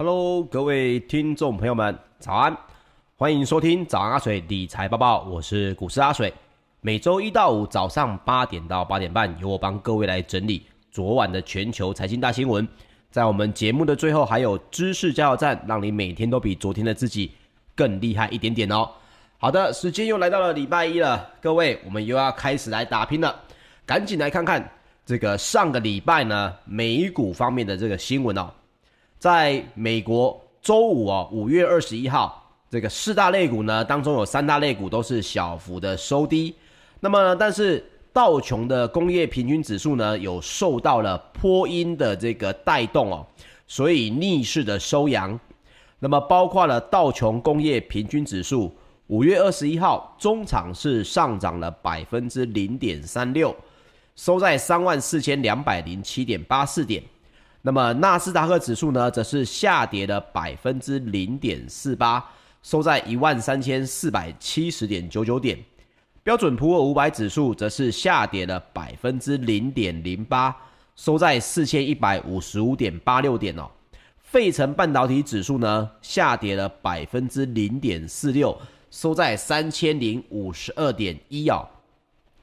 Hello，各位听众朋友们，早安！欢迎收听早安阿水理财报报，我是股市阿水。每周一到五早上八点到八点半，由我帮各位来整理昨晚的全球财经大新闻。在我们节目的最后，还有知识加油站，让你每天都比昨天的自己更厉害一点点哦。好的，时间又来到了礼拜一了，各位，我们又要开始来打拼了。赶紧来看看这个上个礼拜呢，美股方面的这个新闻哦。在美国周五哦，五月二十一号，这个四大类股呢当中有三大类股都是小幅的收低。那么，但是道琼的工业平均指数呢有受到了波音的这个带动哦，所以逆势的收阳。那么，包括了道琼工业平均指数五月二十一号中场是上涨了百分之零点三六，收在三万四千两百零七点八四点。那么纳斯达克指数呢，则是下跌了百分之零点四八，收在一万三千四百七十点九九点。标准普尔五百指数则是下跌了百分之零点零八，收在四千一百五十五点八六点哦。费城半导体指数呢，下跌了百分之零点四六，收在三千零五十二点一哦。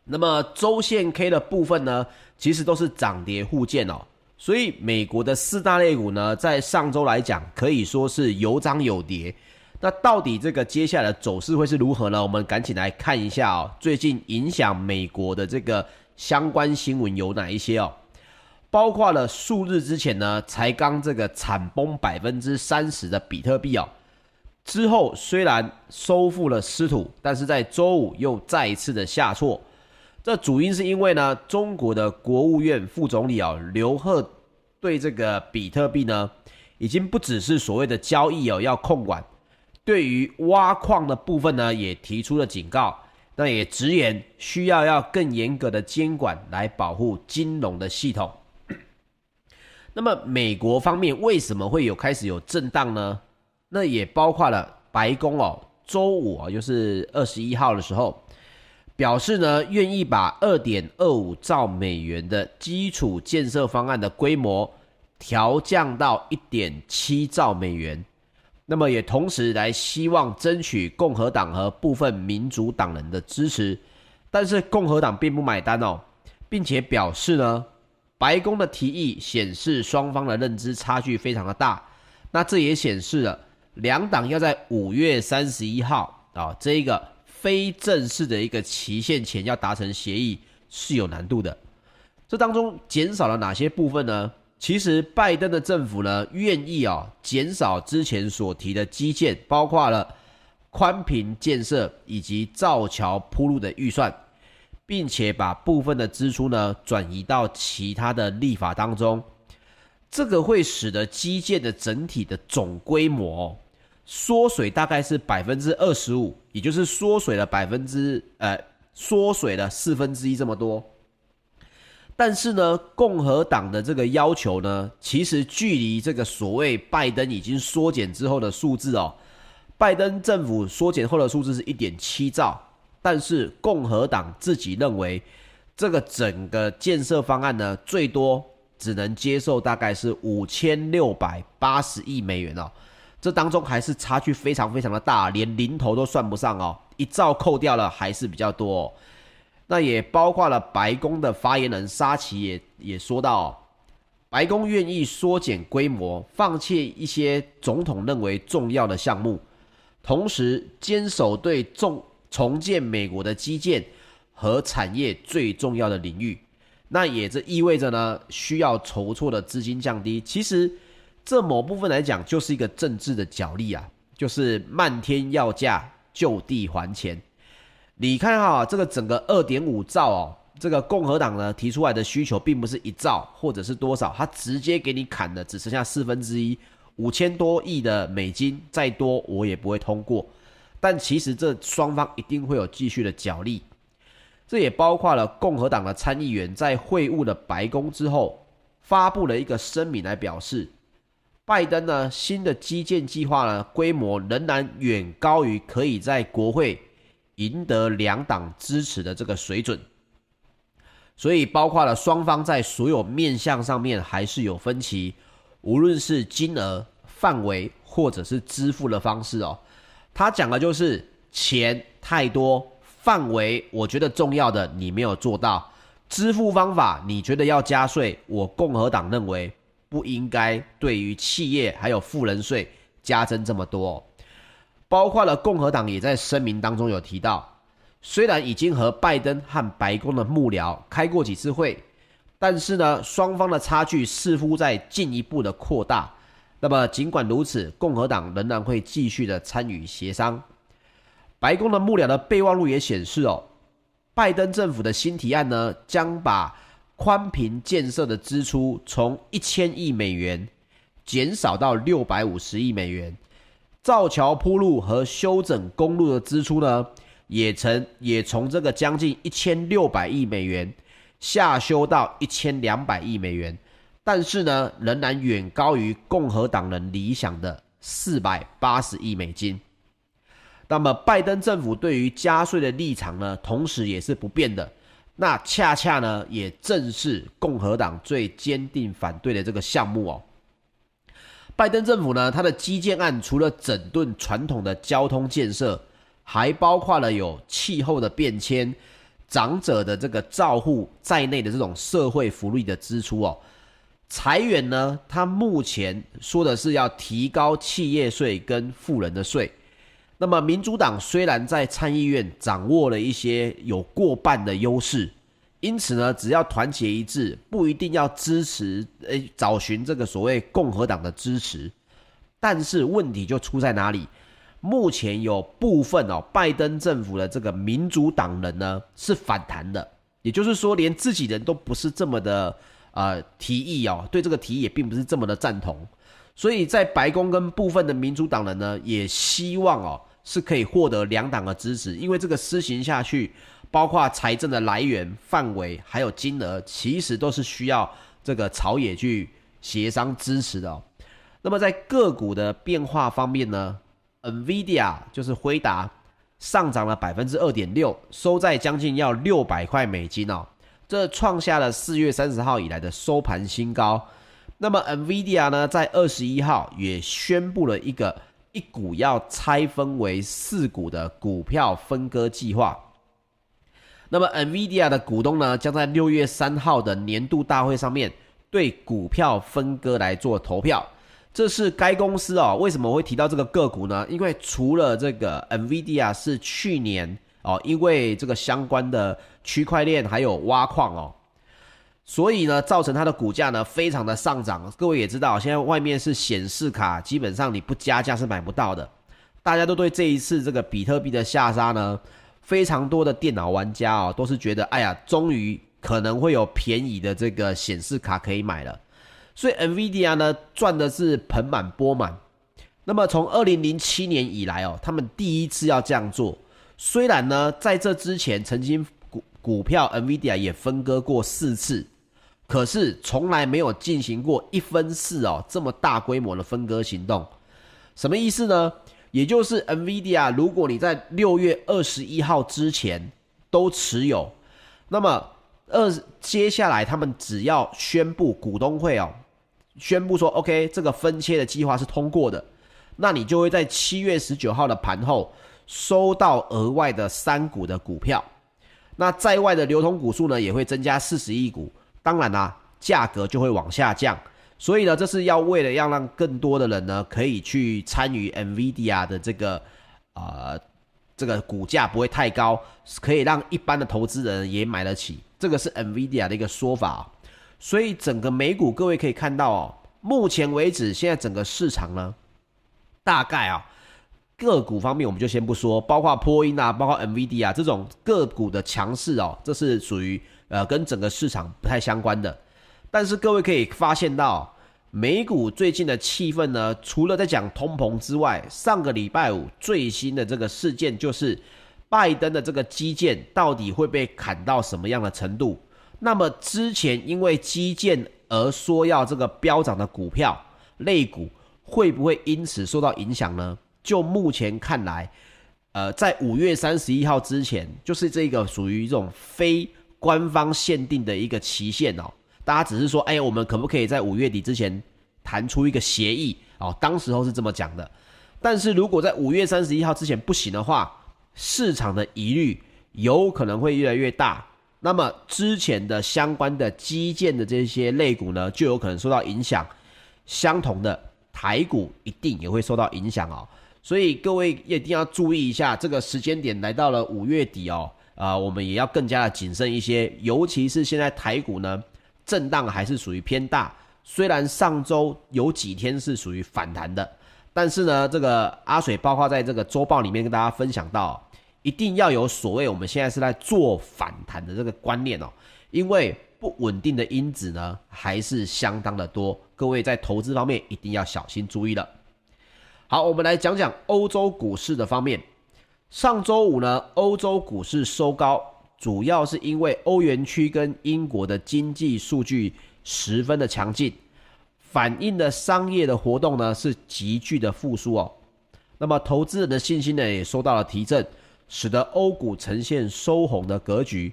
那么周线 K 的部分呢，其实都是涨跌互见哦。所以，美国的四大类股呢，在上周来讲，可以说是有涨有跌。那到底这个接下来的走势会是如何呢？我们赶紧来看一下哦。最近影响美国的这个相关新闻有哪一些哦？包括了数日之前呢，才刚这个惨崩百分之三十的比特币哦。之后虽然收复了失土，但是在周五又再一次的下挫。这主因是因为呢，中国的国务院副总理啊刘鹤对这个比特币呢，已经不只是所谓的交易哦要控管，对于挖矿的部分呢，也提出了警告，那也直言需要要更严格的监管来保护金融的系统。那么美国方面为什么会有开始有震荡呢？那也包括了白宫哦，周五啊，就是二十一号的时候。表示呢，愿意把二点二五兆美元的基础建设方案的规模调降到一点七兆美元，那么也同时来希望争取共和党和部分民主党人的支持，但是共和党并不买单哦，并且表示呢，白宫的提议显示双方的认知差距非常的大，那这也显示了两党要在五月三十一号啊这一个。非正式的一个期限前要达成协议是有难度的，这当中减少了哪些部分呢？其实拜登的政府呢愿意啊减少之前所提的基建，包括了宽频建设以及造桥铺路的预算，并且把部分的支出呢转移到其他的立法当中，这个会使得基建的整体的总规模。缩水大概是百分之二十五，也就是缩水了百分之呃，缩水了四分之一这么多。但是呢，共和党的这个要求呢，其实距离这个所谓拜登已经缩减之后的数字哦，拜登政府缩减后的数字是一点七兆，但是共和党自己认为，这个整个建设方案呢，最多只能接受大概是五千六百八十亿美元哦。这当中还是差距非常非常的大，连零头都算不上哦。一兆扣掉了还是比较多哦。那也包括了白宫的发言人沙奇也也说到哦，白宫愿意缩减规模，放弃一些总统认为重要的项目，同时坚守对重重建美国的基建和产业最重要的领域。那也这意味着呢，需要筹措的资金降低。其实。这某部分来讲，就是一个政治的角力啊，就是漫天要价，就地还钱。你看哈，这个整个二点五兆哦，这个共和党呢提出来的需求，并不是一兆或者是多少，他直接给你砍的只剩下四分之一，五千多亿的美金，再多我也不会通过。但其实这双方一定会有继续的角力，这也包括了共和党的参议员在会晤了白宫之后，发布了一个声明来表示。拜登呢，新的基建计划呢，规模仍然远高于可以在国会赢得两党支持的这个水准，所以包括了双方在所有面向上面还是有分歧，无论是金额、范围或者是支付的方式哦。他讲的就是钱太多，范围我觉得重要的你没有做到，支付方法你觉得要加税，我共和党认为不应该对于企业还有富人税加征这么多。包括了共和党也在声明当中有提到，虽然已经和拜登和白宫的幕僚开过几次会，但是呢，双方的差距似乎在进一步的扩大。那么尽管如此，共和党仍然会继续的参与协商。白宫的幕僚的备忘录也显示哦，拜登政府的新提案呢，将把宽频建设的支出从一千亿美元减少到六百五十亿美元。造桥铺路和修整公路的支出呢，也曾也从这个将近一千六百亿美元下修到一千两百亿美元，但是呢，仍然远高于共和党人理想的四百八十亿美金。那么，拜登政府对于加税的立场呢，同时也是不变的。那恰恰呢，也正是共和党最坚定反对的这个项目哦。拜登政府呢，他的基建案除了整顿传统的交通建设，还包括了有气候的变迁、长者的这个照护在内的这种社会福利的支出哦。裁员呢，他目前说的是要提高企业税跟富人的税。那么民主党虽然在参议院掌握了一些有过半的优势。因此呢，只要团结一致，不一定要支持，诶，找寻这个所谓共和党的支持。但是问题就出在哪里？目前有部分哦，拜登政府的这个民主党人呢是反弹的，也就是说，连自己人都不是这么的呃提议哦，对这个提议也并不是这么的赞同。所以在白宫跟部分的民主党人呢，也希望哦是可以获得两党的支持，因为这个施行下去。包括财政的来源、范围还有金额，其实都是需要这个朝野去协商支持的哦。那么在个股的变化方面呢，NVIDIA 就是辉达上涨了百分之二点六，收在将近要六百块美金哦，这创下了四月三十号以来的收盘新高。那么 NVIDIA 呢，在二十一号也宣布了一个一股要拆分为四股的股票分割计划。那么，NVIDIA 的股东呢，将在六月三号的年度大会上面对股票分割来做投票。这是该公司哦，为什么会提到这个个股呢？因为除了这个 NVIDIA 是去年哦，因为这个相关的区块链还有挖矿哦，所以呢，造成它的股价呢非常的上涨。各位也知道，现在外面是显示卡，基本上你不加价是买不到的。大家都对这一次这个比特币的下杀呢。非常多的电脑玩家哦，都是觉得，哎呀，终于可能会有便宜的这个显示卡可以买了。所以 NVIDIA 呢赚的是盆满钵满。那么从二零零七年以来哦，他们第一次要这样做。虽然呢在这之前曾经股股票 NVIDIA 也分割过四次，可是从来没有进行过一分四哦这么大规模的分割行动。什么意思呢？也就是 NVIDIA，如果你在六月二十一号之前都持有，那么二接下来他们只要宣布股东会哦，宣布说 OK，这个分切的计划是通过的，那你就会在七月十九号的盘后收到额外的三股的股票，那在外的流通股数呢也会增加四十亿股，当然啦、啊，价格就会往下降。所以呢，这是要为了要让更多的人呢，可以去参与 NVIDIA 的这个，呃，这个股价不会太高，可以让一般的投资人也买得起。这个是 NVIDIA 的一个说法。所以整个美股，各位可以看到哦，目前为止，现在整个市场呢，大概啊，个股方面我们就先不说，包括波音啊，包括 NVIDIA 这种个股的强势哦，这是属于呃跟整个市场不太相关的。但是各位可以发现到，美股最近的气氛呢，除了在讲通膨之外，上个礼拜五最新的这个事件就是，拜登的这个基建到底会被砍到什么样的程度？那么之前因为基建而说要这个飙涨的股票类股，会不会因此受到影响呢？就目前看来，呃，在五月三十一号之前，就是这个属于这种非官方限定的一个期限哦。大家只是说，哎，我们可不可以在五月底之前谈出一个协议，哦，当时候是这么讲的。但是如果在五月三十一号之前不行的话，市场的疑虑有可能会越来越大。那么之前的相关的基建的这些类股呢，就有可能受到影响。相同的台股一定也会受到影响哦。所以各位一定要注意一下，这个时间点来到了五月底哦，啊、我们也要更加的谨慎一些，尤其是现在台股呢，震荡还是属于偏大。虽然上周有几天是属于反弹的，但是呢，这个阿水包括在这个周报里面跟大家分享到，一定要有所谓我们现在是在做反弹的这个观念哦，因为不稳定的因子呢还是相当的多，各位在投资方面一定要小心注意了。好，我们来讲讲欧洲股市的方面。上周五呢，欧洲股市收高，主要是因为欧元区跟英国的经济数据十分的强劲，反映的商业的活动呢是急剧的复苏哦。那么投资人的信心呢也受到了提振，使得欧股呈现收红的格局。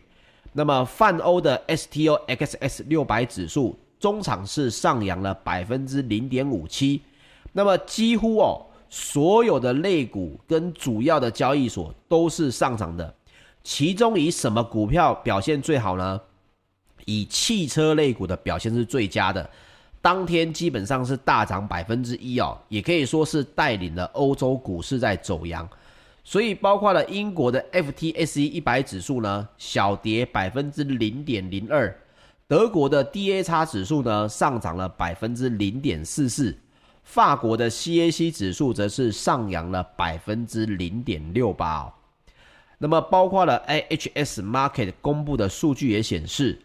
那么泛欧的 STOXX 六百指数中场是上扬了百分之零点五七。那么几乎哦，所有的类股跟主要的交易所都是上涨的。其中以什么股票表现最好呢？以汽车类股的表现是最佳的，当天基本上是大涨百分之一哦，也可以说是带领了欧洲股市在走阳。所以包括了英国的 FTSE 一百指数呢，小跌百分之零点零二；德国的 DAX 指数呢，上涨了百分之零点四四。法国的 CAC 指数则是上扬了百分之零点六八。那么，包括了 IHS Markit 公布的数据也显示，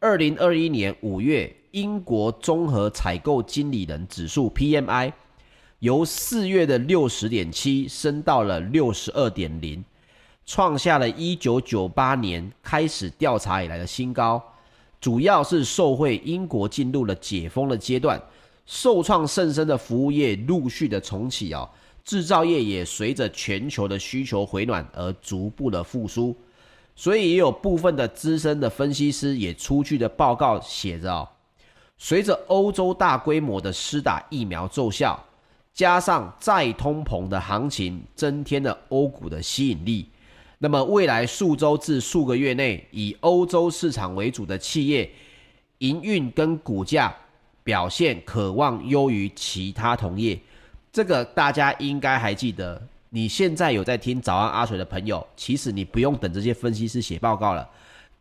二零二一年五月英国综合采购经理人指数 PMI 由四月的六十点七升到了六十二点零，创下了一九九八年开始调查以来的新高。主要是受惠英国进入了解封的阶段。受创甚深的服务业陆续的重启哦，制造业也随着全球的需求回暖而逐步的复苏，所以也有部分的资深的分析师也出具的报告写着哦，随着欧洲大规模的施打疫苗奏效，加上再通膨的行情，增添了欧股的吸引力。那么未来数周至数个月内，以欧洲市场为主的企业营运跟股价。表现渴望优于其他同业，这个大家应该还记得。你现在有在听早安阿水的朋友，其实你不用等这些分析师写报告了。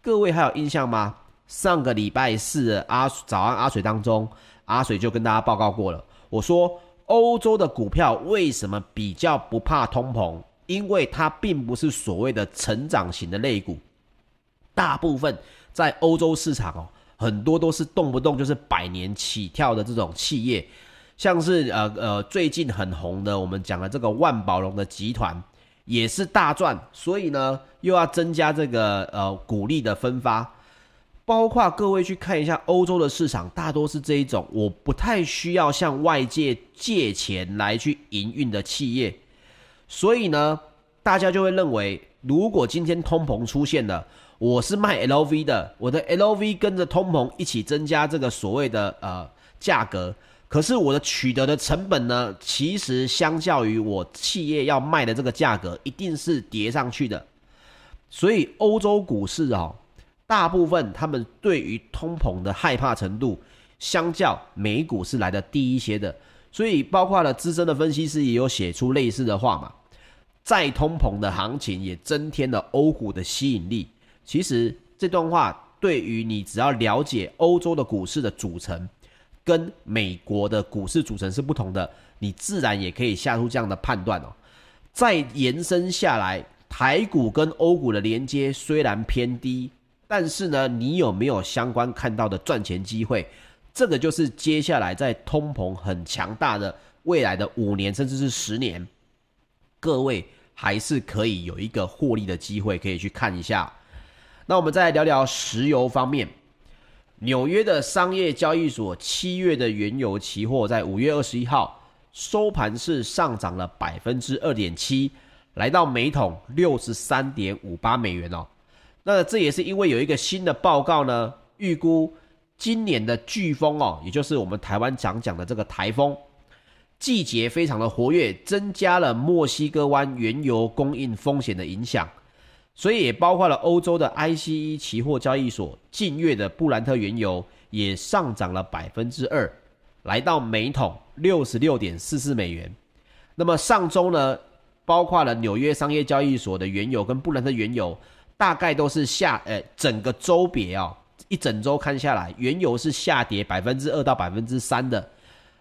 各位还有印象吗？上个礼拜四的阿早安阿水当中，阿水就跟大家报告过了。我说欧洲的股票为什么比较不怕通膨？因为它并不是所谓的成长型的类股，大部分在欧洲市场哦。很多都是动不动就是百年起跳的这种企业，像是呃呃最近很红的，我们讲的这个万宝龙的集团也是大赚，所以呢又要增加这个呃股利的分发，包括各位去看一下欧洲的市场，大多是这一种，我不太需要向外界借钱来去营运的企业，所以呢大家就会认为，如果今天通膨出现了。我是卖 LV 的，我的 LV 跟着通膨一起增加这个所谓的呃价格，可是我的取得的成本呢，其实相较于我企业要卖的这个价格，一定是叠上去的。所以欧洲股市哦，大部分他们对于通膨的害怕程度，相较美股是来的低一些的。所以包括了资深的分析师也有写出类似的话嘛，再通膨的行情也增添了欧股的吸引力。其实这段话对于你只要了解欧洲的股市的组成，跟美国的股市组成是不同的，你自然也可以下出这样的判断哦。再延伸下来，台股跟欧股的连接虽然偏低，但是呢，你有没有相关看到的赚钱机会？这个就是接下来在通膨很强大的未来的五年甚至是十年，各位还是可以有一个获利的机会，可以去看一下。那我们再来聊聊石油方面。纽约的商业交易所七月的原油期货在五月二十一号收盘是上涨了百分之二点七，来到每桶六十三点五八美元哦。那这也是因为有一个新的报告呢，预估今年的飓风哦，也就是我们台湾常讲的这个台风，季节非常的活跃，增加了墨西哥湾原油供应风险的影响，所以也包括了欧洲的 ICE 期货交易所近月的布兰特原油也上涨了百分之二，来到每桶六十六点四四美元。那么上周呢，包括了纽约商业交易所的原油跟布兰特原油，大概都是下，呃，整个周别啊，一整周看下来，原油是下跌百分之二到百分之三的。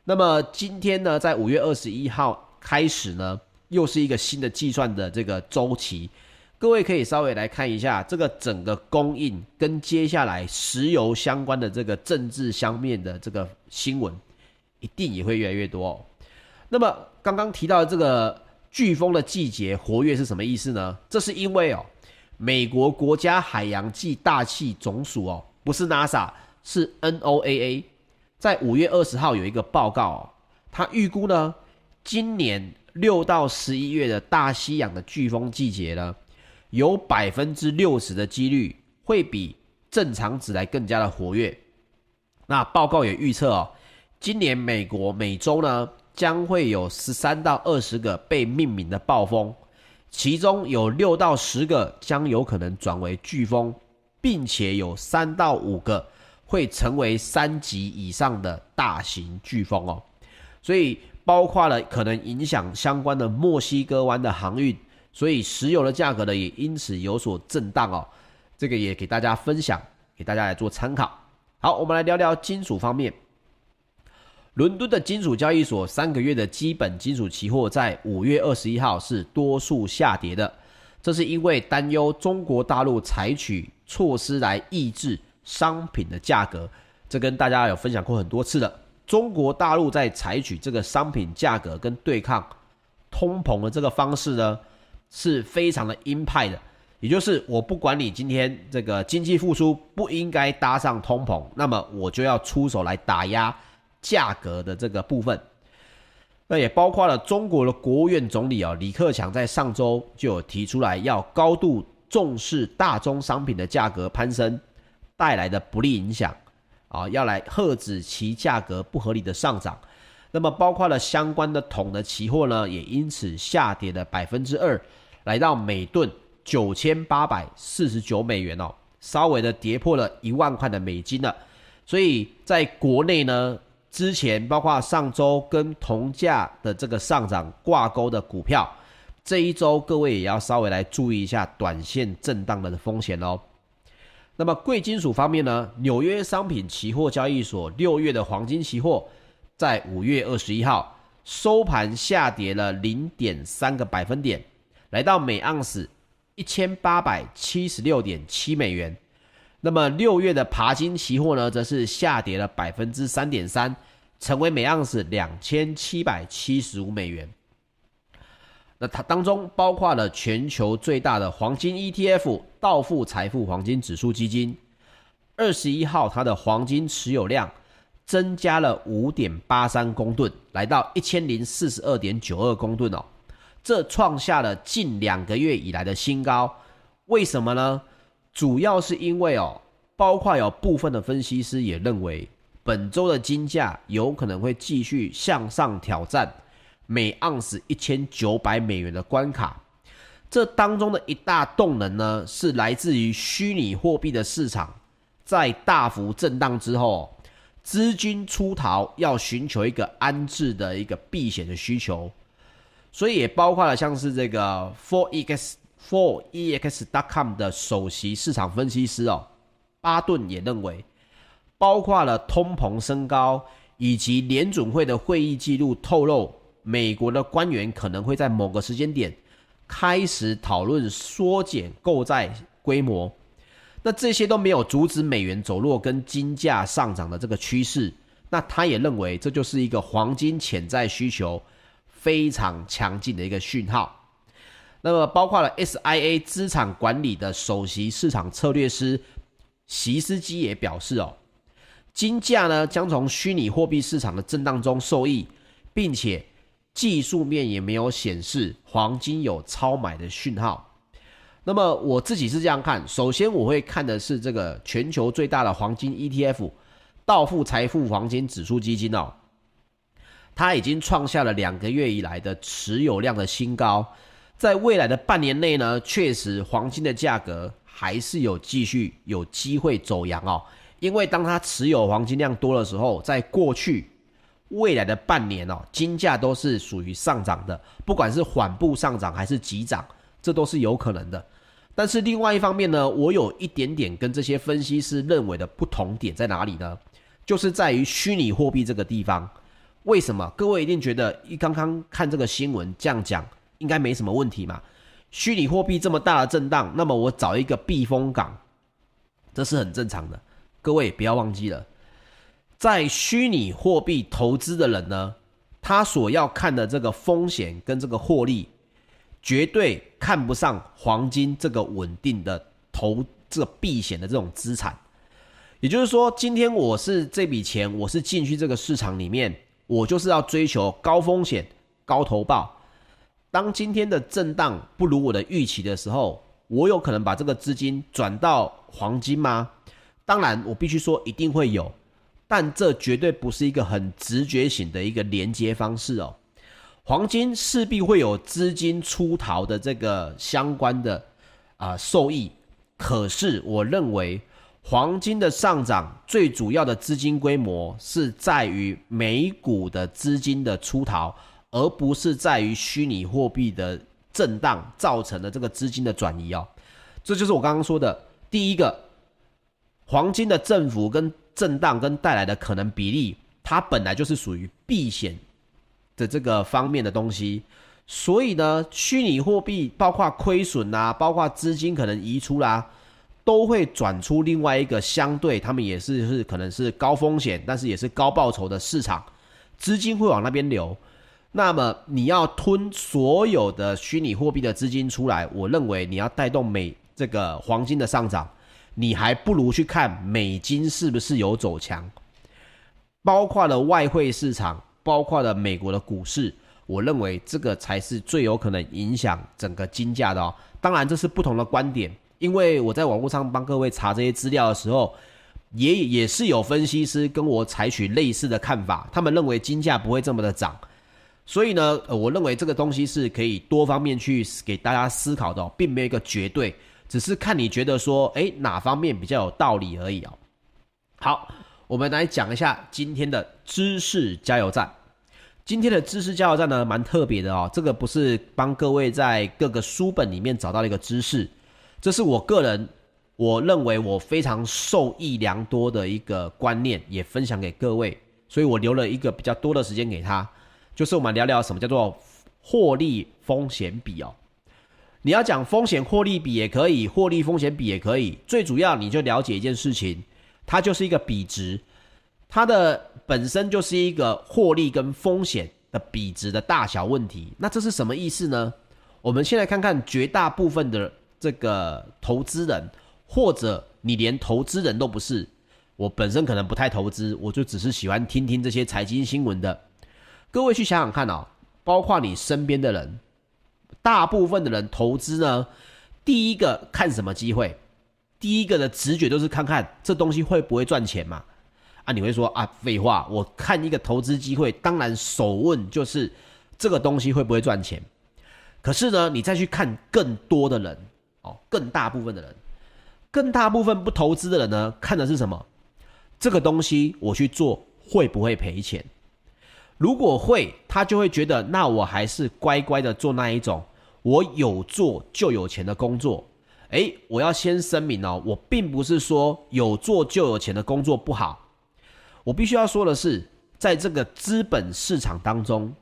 那么今天呢，在五月二十一号开始呢，又是一个新的计算的这个周期。各位可以稍微来看一下这个整个供应跟接下来石油相关的这个政治相面的这个新闻，一定也会越来越多哦。那么刚刚提到的这个飓风的季节活跃是什么意思呢？这是因为哦，美国国家海洋暨大气总署哦，不是 NASA，是 NOAA。在五月二十号有一个报告哦，他预估呢，今年六到十一月的大西洋的飓风季节呢，有百分之六十的几率会比正常值来更加的活跃。那报告也预测哦，今年美国每周呢将会有十三到二十个被命名的暴风，其中有六到十个将有可能转为飓风，并且有三到五个。会成为三级以上的大型飓风哦，所以包括了可能影响相关的墨西哥湾的航运，所以石油的价格呢也因此有所震荡哦。这个也给大家分享，给大家来做参考。好，我们来聊聊金属方面。伦敦的金属交易所三个月的基本金属期货在五月二十一号是多数下跌的，这是因为担忧中国大陆采取措施来抑制。商品的价格，这跟大家有分享过很多次了。中国大陆在采取这个商品价格跟对抗通膨的这个方式呢，是非常的鹰派的。也就是我不管你今天这个经济复苏不应该搭上通膨，那么我就要出手来打压价格的这个部分。那也包括了中国的国务院总理啊李克强在上周就有提出来要高度重视大宗商品的价格攀升。带来的不利影响啊，要来遏止其价格不合理的上涨。那么，包括了相关的铜的期货呢，也因此下跌了百分之二，来到每吨九千八百四十九美元哦，稍微的跌破了一万块的美金了。所以，在国内呢，之前包括上周跟铜价的这个上涨挂钩的股票，这一周各位也要稍微来注意一下短线震荡的风险哦。那么贵金属方面呢，纽约商品期货交易所六月的黄金期货，在五月二十一号收盘下跌了零点三个百分点，来到每盎司一千八百七十六点七美元。那么六月的爬金期货呢，则是下跌了百分之三点三，成为每盎司两千七百七十五美元。那它当中包括了全球最大的黄金 ETF 道富财富黄金指数基金，二十一号它的黄金持有量增加了五点八三公吨，来到一千零四十二点九二公吨哦，这创下了近两个月以来的新高。为什么呢？主要是因为哦，包括有部分的分析师也认为，本周的金价有可能会继续向上挑战。每盎司一千九百美元的关卡，这当中的一大动能呢，是来自于虚拟货币的市场在大幅震荡之后，资金出逃，要寻求一个安置的一个避险的需求，所以也包括了像是这个 4EX 4EX.com 的首席市场分析师哦，巴顿也认为，包括了通膨升高以及联准会的会议记录透露。美国的官员可能会在某个时间点开始讨论缩减购债规模，那这些都没有阻止美元走弱跟金价上涨的这个趋势。那他也认为这就是一个黄金潜在需求非常强劲的一个讯号。那么，包括了 SIA 资产管理的首席市场策略师席斯基也表示哦，金价呢将从虚拟货币市场的震荡中受益，并且。技术面也没有显示黄金有超买的讯号，那么我自己是这样看，首先我会看的是这个全球最大的黄金 ETF 道富财富黄金指数基金哦，它已经创下了两个月以来的持有量的新高。在未来的半年内呢，确实黄金的价格还是有继续有机会走扬哦。因为当它持有黄金量多的时候，在过去未来的半年哦，金价都是属于上涨的，不管是缓步上涨还是急涨，这都是有可能的。但是另外一方面呢，我有一点点跟这些分析师认为的不同点在哪里呢？就是在于虚拟货币这个地方。为什么？各位一定觉得一刚刚看这个新闻这样讲。应该没什么问题嘛？虚拟货币这么大的震荡，那么我找一个避风港，这是很正常的。各位不要忘记了，在虚拟货币投资的人呢，他所要看的这个风险跟这个获利，绝对看不上黄金这个稳定的投这避险的这种资产。也就是说，今天我是这笔钱，我是进去这个市场里面，我就是要追求高风险、高投报。当今天的震荡不如我的预期的时候，我有可能把这个资金转到黄金吗？当然，我必须说一定会有，但这绝对不是一个很直觉型的一个连接方式哦。黄金势必会有资金出逃的这个相关的啊、受益，可是我认为黄金的上涨最主要的资金规模是在于美股的资金的出逃。而不是在于虚拟货币的震荡造成的这个资金的转移哦，这就是我刚刚说的第一个，黄金的振幅跟震荡跟带来的可能比例，它本来就是属于避险的这个方面的东西，所以呢，虚拟货币包括亏损啊，包括资金可能移出啦、都会转出另外一个相对他们也是是可能是高风险，但是也是高报酬的市场，资金会往那边流。那么你要吞所有的虚拟货币的资金出来，我认为你要带动美这个黄金的上涨，你还不如去看美金是不是有走强，包括了外汇市场，包括了美国的股市，我认为这个才是最有可能影响整个金价的哦。当然这是不同的观点，因为我在网络上帮各位查这些资料的时候，也也是有分析师跟我采取类似的看法，他们认为金价不会这么的涨。所以呢，我认为这个东西是可以多方面去给大家思考的，并没有一个绝对，只是看你觉得说，诶，哪方面比较有道理而已哦。好，我们来讲一下今天的知识加油站。今天的知识加油站呢，蛮特别的哦。这个不是帮各位在各个书本里面找到了一个知识，这是我个人我认为我非常受益良多的一个观念，也分享给各位，所以我留了一个比较多的时间给他。就是我们聊聊什么叫做获利风险比哦。你要讲风险获利比也可以，获利风险比也可以。最主要你就了解一件事情，它就是一个比值，它的本身就是一个获利跟风险的比值的大小问题。那这是什么意思呢？我们先来看看绝大部分的这个投资人，或者你连投资人都不是，我本身可能不太投资，我就只是喜欢听听这些财经新闻的。各位去想想看哦，包括你身边的人，大部分的人投资呢，第一个看什么机会？第一个的直觉都是看看这东西会不会赚钱嘛？啊，你会说啊，废话，我看一个投资机会，当然首问就是这个东西会不会赚钱。可是呢，你再去看更多的人哦，更大部分的人，更大部分不投资的人呢，看的是什么？这个东西我去做会不会赔钱？如果会，他就会觉得，那我还是乖乖的做那一种，我有做就有钱的工作。诶，我要先声明哦，我并不是说有做就有钱的工作不好。我必须要说的是，在这个资本市场当中，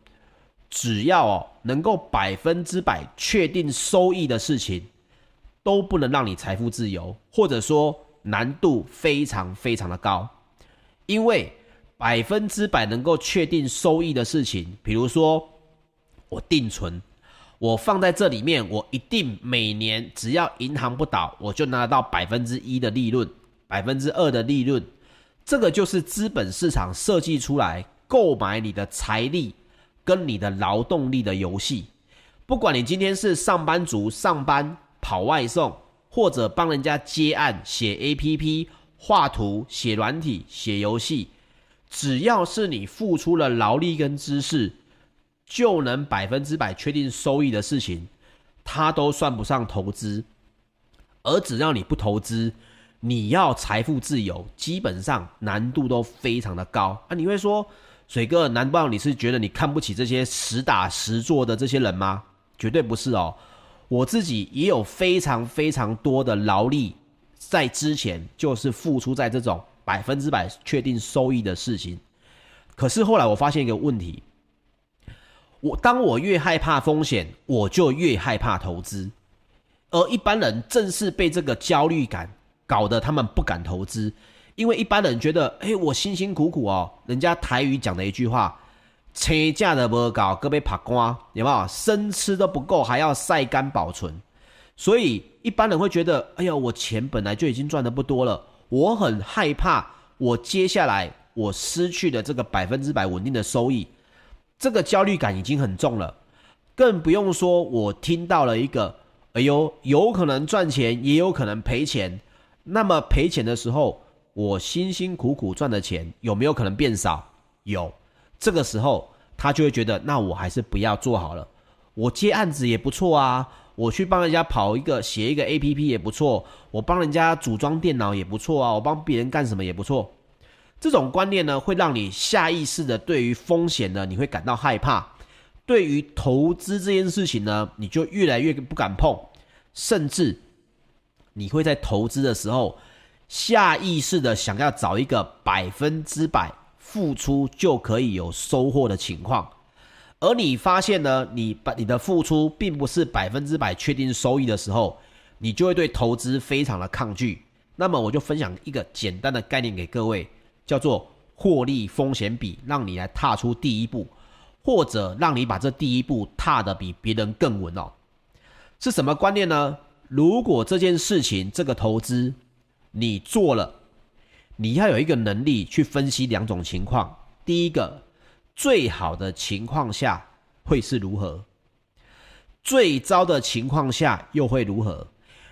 只要哦能够百分之百确定收益的事情，都不能让你财富自由，或者说难度非常非常的高，因为。百分之百能够确定收益的事情，比如说我定存，我放在这里面，我一定每年只要银行不倒，我就拿到百分之一的利润，百分之二的利润。这个就是资本市场设计出来购买你的财力跟你的劳动力的游戏。不管你今天是上班族上班跑外送，或者帮人家接案写 APP、画图、写软体、写游戏。只要是你付出了劳力跟知识，就能百分之百确定收益的事情，它都算不上投资。而只要你不投资，你要财富自由，基本上难度都非常的高啊！你会说，水哥，难道你是觉得你看不起这些实打实做的这些人吗？绝对不是哦，我自己也有非常非常多的劳力，在之前就是付出在这种百分之百确定收益的事情。可是后来我发现一个问题，我当我越害怕风险，我就越害怕投资，而一般人正是被这个焦虑感。搞得他们不敢投资，因为一般人觉得，哎、我辛辛苦苦哦，人家台语讲的一句话，车架的不搞，各被爬瓜，有没有？生吃都不够，还要晒干保存，所以一般人会觉得，哎呀，我钱本来就已经赚的不多了，我很害怕，我接下来我失去的这个百分之百稳定的收益，这个焦虑感已经很重了，更不用说我听到了一个，哎呦，有可能赚钱，也有可能赔钱。那么赔钱的时候，我辛辛苦苦赚的钱有没有可能变少？有，这个时候他就会觉得，那我还是不要做好了。我接案子也不错啊，我去帮人家跑一个写一个 APP 也不错，我帮人家组装电脑也不错啊，我帮别人干什么也不错。这种观念呢，会让你下意识的对于风险呢，你会感到害怕。对于投资这件事情呢，你就越来越不敢碰，甚至。你会在投资的时候，下意识的想要找一个百分之百付出就可以有收获的情况，而你发现呢，你把你的付出并不是百分之百确定收益的时候，你就会对投资非常的抗拒。那么我就分享一个简单的概念给各位，叫做获利风险比，让你来踏出第一步，或者让你把这第一步踏得比别人更稳哦。是什么观念呢？如果这件事情，这个投资你做了，你要有一个能力去分析两种情况。第一个，最好的情况下会是如何？最糟的情况下又会如何？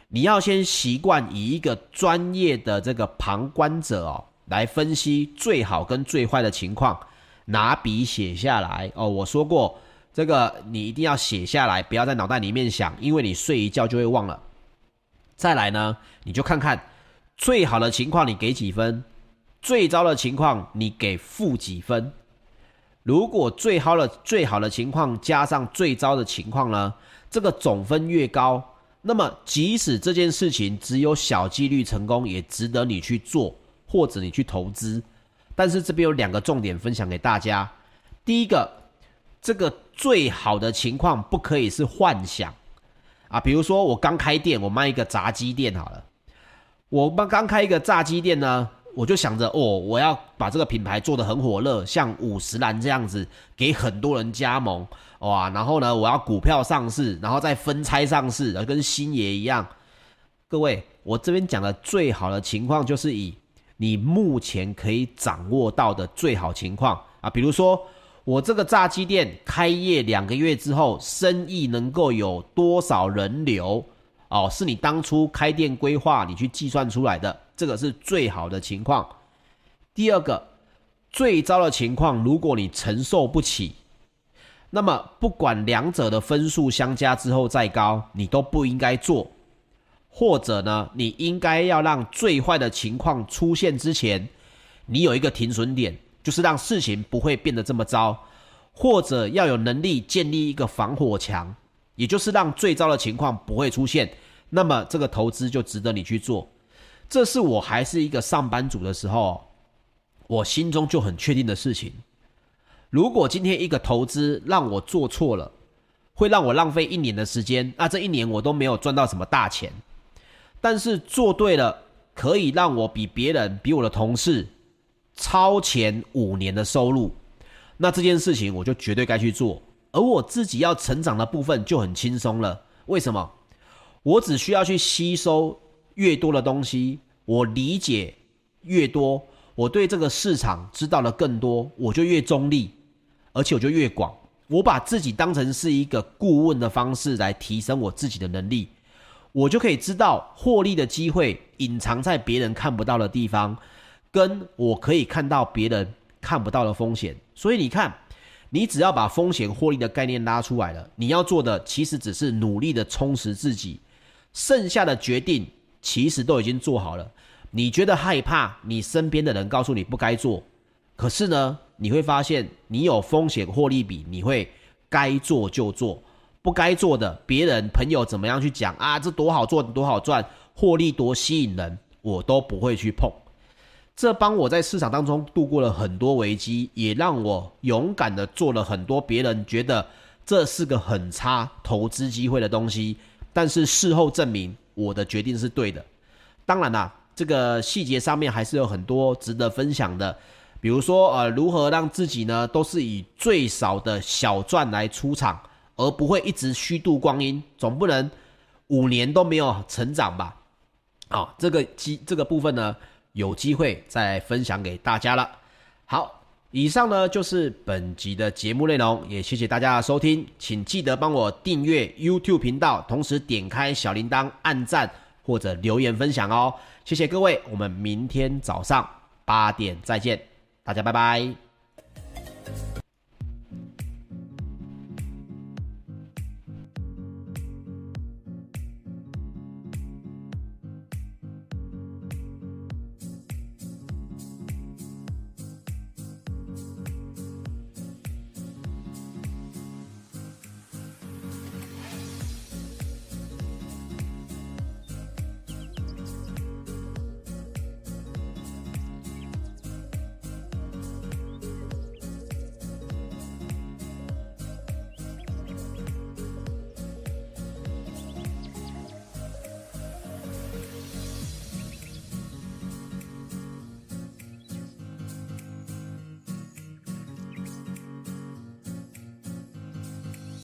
你要先习惯以一个专业的这个旁观者哦，来分析最好跟最坏的情况，拿笔写下来哦。我说过。这个你一定要写下来，不要在脑袋里面想，因为你睡一觉就会忘了。再来呢，你就看看最好的情况你给几分，最糟的情况你给负几分。如果最好的最好的情况加上最糟的情况呢，这个总分越高，那么即使这件事情只有小几率成功，也值得你去做或者你去投资。但是这边有两个重点分享给大家，第一个。这个最好的情况不可以是幻想啊！比如说我刚开店，我卖一个炸鸡店好了。我刚刚开一个炸鸡店呢，我就想着哦，我要把这个品牌做得很火热，像五十岚这样子，给很多人加盟哇。然后呢，我要股票上市，然后再分拆上市，跟星爷一样。各位，我这边讲的最好的情况，就是以你目前可以掌握到的最好情况啊，比如说。我这个炸鸡店开业两个月之后，生意能够有多少人流？哦，是你当初开店规划你去计算出来的，这个是最好的情况。第二个，最糟的情况，如果你承受不起，那么不管两者的分数相加之后再高，你都不应该做。或者呢，你应该要让最坏的情况出现之前，你有一个停损点。就是让事情不会变得这么糟，或者要有能力建立一个防火墙，也就是让最糟的情况不会出现。那么这个投资就值得你去做。这是我还是一个上班族的时候，我心中就很确定的事情。如果今天一个投资让我做错了，会让我浪费一年的时间，那这一年我都没有赚到什么大钱。但是做对了，可以让我比别人，比我的同事。超前五年的收入，那这件事情我就绝对该去做，而我自己要成长的部分就很轻松了。为什么？我只需要去吸收越多的东西，我理解越多，我对这个市场知道的更多，我就越中立，而且我就越广。我把自己当成是一个顾问的方式来提升我自己的能力，我就可以知道获利的机会隐藏在别人看不到的地方。跟我可以看到别人看不到的风险。所以你看，你只要把风险获利的概念拉出来了，你要做的其实只是努力的充实自己，剩下的决定其实都已经做好了。你觉得害怕，你身边的人告诉你不该做，可是呢，你会发现你有风险获利比，你会该做就做，不该做的，别人朋友怎么样去讲啊，这多好做，多好赚，获利多吸引人，我都不会去碰。这帮我在市场当中度过了很多危机，也让我勇敢的做了很多别人觉得这是个很差投资机会的东西，但是事后证明我的决定是对的。当然啦。这个细节上面还是有很多值得分享的，比如说呃，如何让自己呢都是以最少的小赚来出场，而不会一直虚度光阴，总不能五年都没有成长吧？好、这个机这个部分呢，有机会再分享给大家了。好，以上呢就是本集的节目内容，也谢谢大家的收听，请记得帮我订阅 YouTube 频道，同时点开小铃铛，按赞或者留言分享哦。谢谢各位，我们明天早上八点再见，大家拜拜。